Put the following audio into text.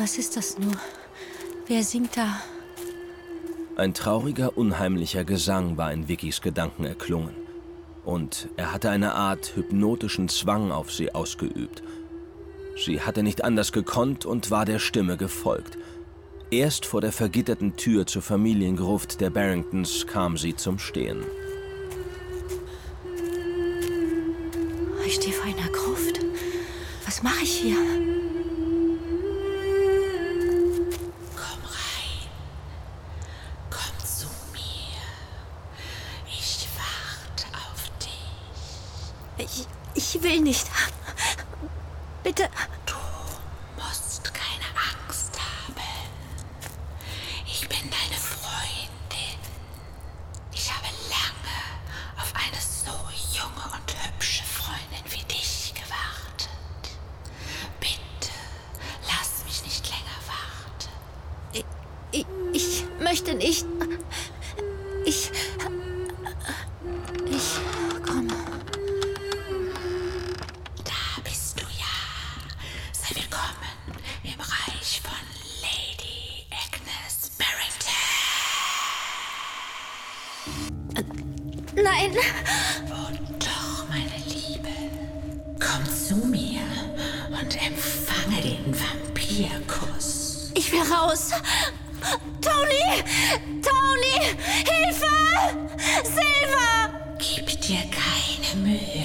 Was ist das nur? Wer singt da? Ein trauriger, unheimlicher Gesang war in Vickys Gedanken erklungen. Und er hatte eine Art hypnotischen Zwang auf sie ausgeübt. Sie hatte nicht anders gekonnt und war der Stimme gefolgt. Erst vor der vergitterten Tür zur Familiengruft der Barringtons kam sie zum Stehen. Ich stehe vor einer Gruft. Was mache ich hier? Ich, ich will nicht. Bitte. Du musst keine Angst haben. Ich bin deine Freundin. Ich habe lange auf eine so junge und hübsche Freundin wie dich gewartet. Bitte, lass mich nicht länger warten. Ich, ich möchte nicht. Ich. Ich. Nein! Oh doch, meine Liebe. Komm zu mir und empfange den Vampirkuss. Ich will raus! Tony! Tony! Hilfe! Silver! Gib dir keine Mühe.